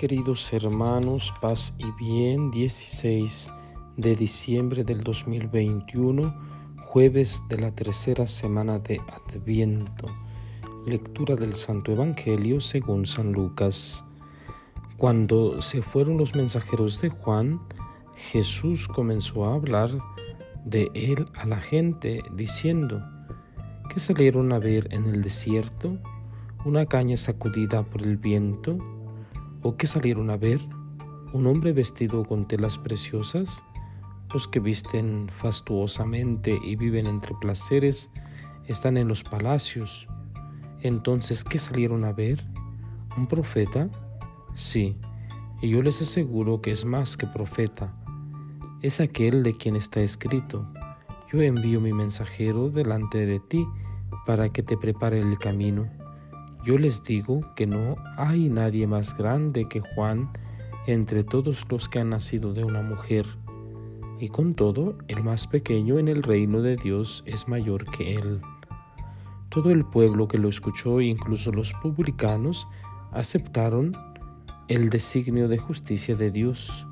Queridos hermanos, paz y bien, 16 de diciembre del 2021, jueves de la tercera semana de Adviento. Lectura del Santo Evangelio según San Lucas. Cuando se fueron los mensajeros de Juan, Jesús comenzó a hablar de él a la gente, diciendo, ¿qué salieron a ver en el desierto? ¿Una caña sacudida por el viento? ¿O qué salieron a ver? ¿Un hombre vestido con telas preciosas? Los que visten fastuosamente y viven entre placeres están en los palacios. Entonces, ¿qué salieron a ver? ¿Un profeta? Sí, y yo les aseguro que es más que profeta. Es aquel de quien está escrito. Yo envío mi mensajero delante de ti para que te prepare el camino. Yo les digo que no hay nadie más grande que Juan entre todos los que han nacido de una mujer, y con todo el más pequeño en el reino de Dios es mayor que él. Todo el pueblo que lo escuchó, incluso los publicanos, aceptaron el designio de justicia de Dios,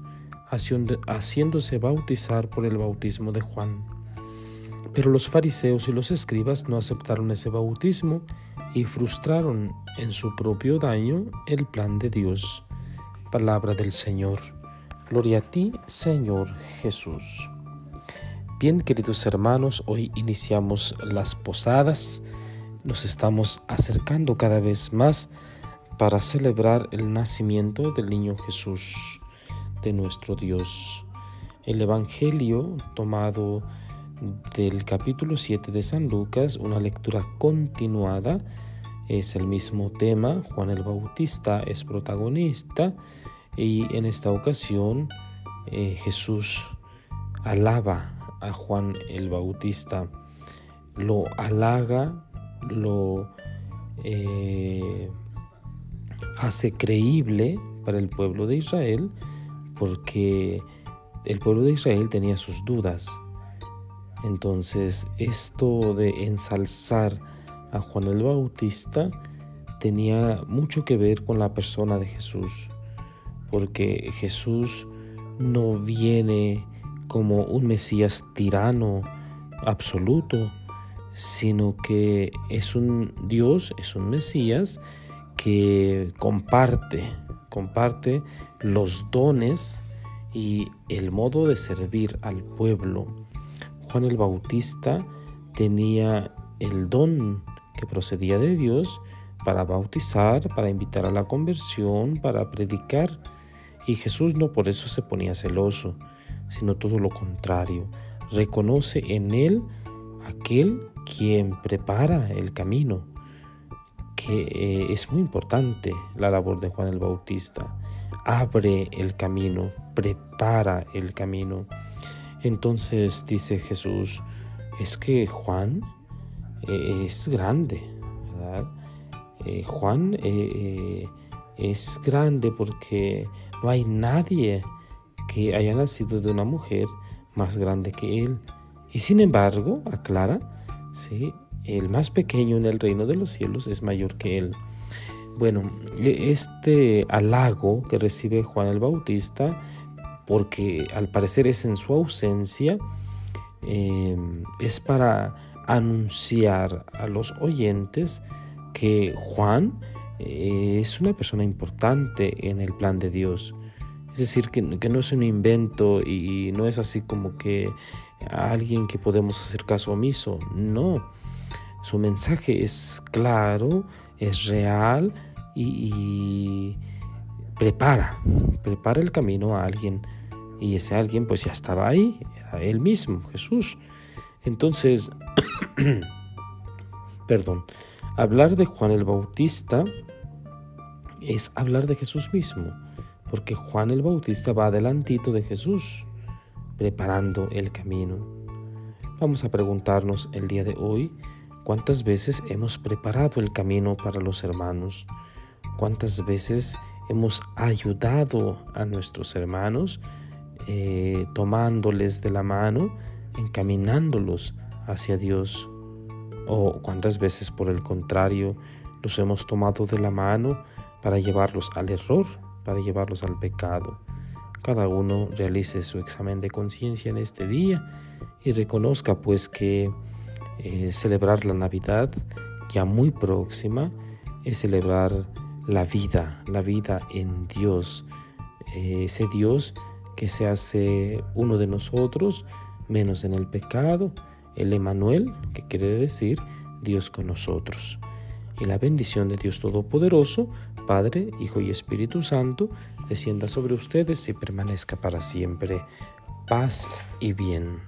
haciéndose bautizar por el bautismo de Juan. Pero los fariseos y los escribas no aceptaron ese bautismo y frustraron en su propio daño el plan de Dios. Palabra del Señor. Gloria a ti, Señor Jesús. Bien, queridos hermanos, hoy iniciamos las posadas. Nos estamos acercando cada vez más para celebrar el nacimiento del niño Jesús, de nuestro Dios. El Evangelio tomado del capítulo 7 de San Lucas, una lectura continuada. Es el mismo tema, Juan el Bautista es protagonista y en esta ocasión eh, Jesús alaba a Juan el Bautista, lo halaga, lo eh, hace creíble para el pueblo de Israel porque el pueblo de Israel tenía sus dudas entonces, esto de ensalzar a Juan el Bautista tenía mucho que ver con la persona de Jesús, porque Jesús no viene como un Mesías tirano absoluto, sino que es un Dios, es un Mesías que comparte, comparte los dones y el modo de servir al pueblo. Juan el Bautista tenía el don que procedía de Dios para bautizar, para invitar a la conversión, para predicar. Y Jesús no por eso se ponía celoso, sino todo lo contrario. Reconoce en él aquel quien prepara el camino, que eh, es muy importante la labor de Juan el Bautista. Abre el camino, prepara el camino. Entonces dice Jesús, es que Juan eh, es grande, ¿verdad? Eh, Juan eh, es grande porque no hay nadie que haya nacido de una mujer más grande que él. Y sin embargo, aclara, ¿sí? el más pequeño en el reino de los cielos es mayor que él. Bueno, e, este halago que recibe Juan el Bautista porque al parecer es en su ausencia, em, es para anunciar a los oyentes que Juan eh, es una persona importante en el plan de Dios. Es decir, que, no es un invento y no es así como que alguien que podemos hacer caso omiso. No, su mensaje es claro, es real y prepara, prepara el camino a alguien y ese alguien pues ya estaba ahí, era él mismo, Jesús. Entonces, perdón, hablar de Juan el Bautista es hablar de Jesús mismo, porque Juan el Bautista va adelantito de Jesús, preparando el camino. Vamos a preguntarnos el día de hoy, ¿cuántas veces hemos preparado el camino para los hermanos? ¿Cuántas veces hemos ayudado a nuestros hermanos eh, tomándoles de la mano, encaminándolos hacia Dios. O cuántas veces por el contrario los hemos tomado de la mano para llevarlos al error, para llevarlos al pecado. Cada uno realice su examen de conciencia en este día y reconozca pues que eh, celebrar la Navidad ya muy próxima es celebrar la vida, la vida en Dios, eh, ese Dios que se hace uno de nosotros, menos en el pecado, el Emanuel, que quiere decir Dios con nosotros. Y la bendición de Dios Todopoderoso, Padre, Hijo y Espíritu Santo, descienda sobre ustedes y permanezca para siempre. Paz y bien.